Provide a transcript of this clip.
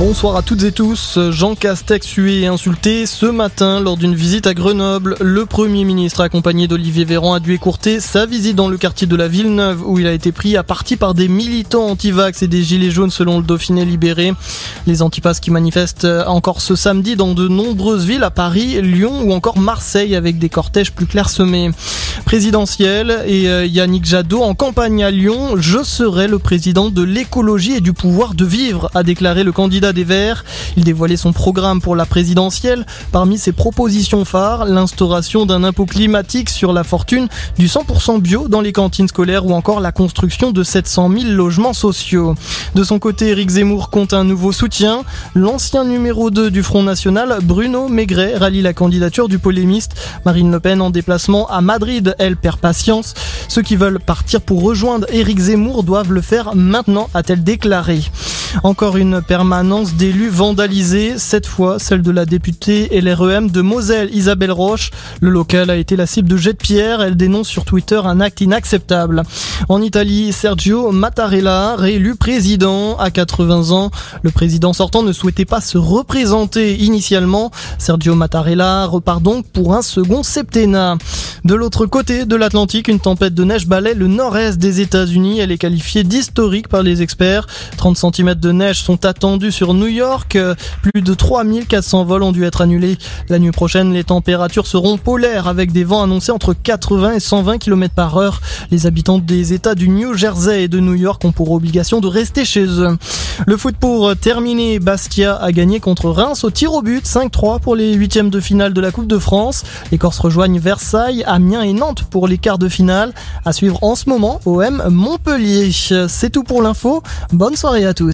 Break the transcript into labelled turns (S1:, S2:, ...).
S1: Bonsoir à toutes et tous. Jean Castex hué et insulté ce matin lors d'une visite à Grenoble. Le Premier ministre, accompagné d'Olivier Véran, a dû écourter sa visite dans le quartier de la Villeneuve où il a été pris à partie par des militants anti-vax et des gilets jaunes selon le Dauphiné libéré. Les antipasses qui manifestent encore ce samedi dans de nombreuses villes à Paris, Lyon ou encore Marseille avec des cortèges plus clairsemés. Présidentiel et euh, Yannick Jadot en campagne à Lyon. Je serai le président de l'écologie et du pouvoir de vivre, a déclaré le candidat des Verts. Il dévoilait son programme pour la présidentielle. Parmi ses propositions phares, l'instauration d'un impôt climatique sur la fortune, du 100% bio dans les cantines scolaires ou encore la construction de 700 000 logements sociaux. De son côté, Éric Zemmour compte un nouveau soutien. L'ancien numéro 2 du Front National, Bruno Maigret, rallie la candidature du polémiste. Marine Le Pen en déplacement à Madrid, elle perd patience. Ceux qui veulent partir pour rejoindre Éric Zemmour doivent le faire maintenant, a-t-elle déclaré. Encore une permanence d'élus vandalisée, cette fois celle de la députée LREM de Moselle, Isabelle Roche. Le local a été la cible de jets de pierre. Elle dénonce sur Twitter un acte inacceptable. En Italie, Sergio Mattarella, réélu président à 80 ans. Le président sortant ne souhaitait pas se représenter initialement. Sergio Mattarella repart donc pour un second septennat. De l'autre côté de l'Atlantique, une tempête de neige balaie le nord-est des États-Unis. Elle est qualifiée d'historique par les experts. 30 cm de neige sont attendus sur New York. Plus de 3400 vols ont dû être annulés. La nuit prochaine, les températures seront polaires avec des vents annoncés entre 80 et 120 km par heure. Les habitants des États du New Jersey et de New York ont pour obligation de rester chez eux. Le foot pour terminer, Bastia a gagné contre Reims au tir au but 5-3 pour les huitièmes de finale de la Coupe de France. Les Corses rejoignent Versailles, Amiens et Nantes pour les quarts de finale. À suivre en ce moment OM Montpellier. C'est tout pour l'info. Bonne soirée à tous.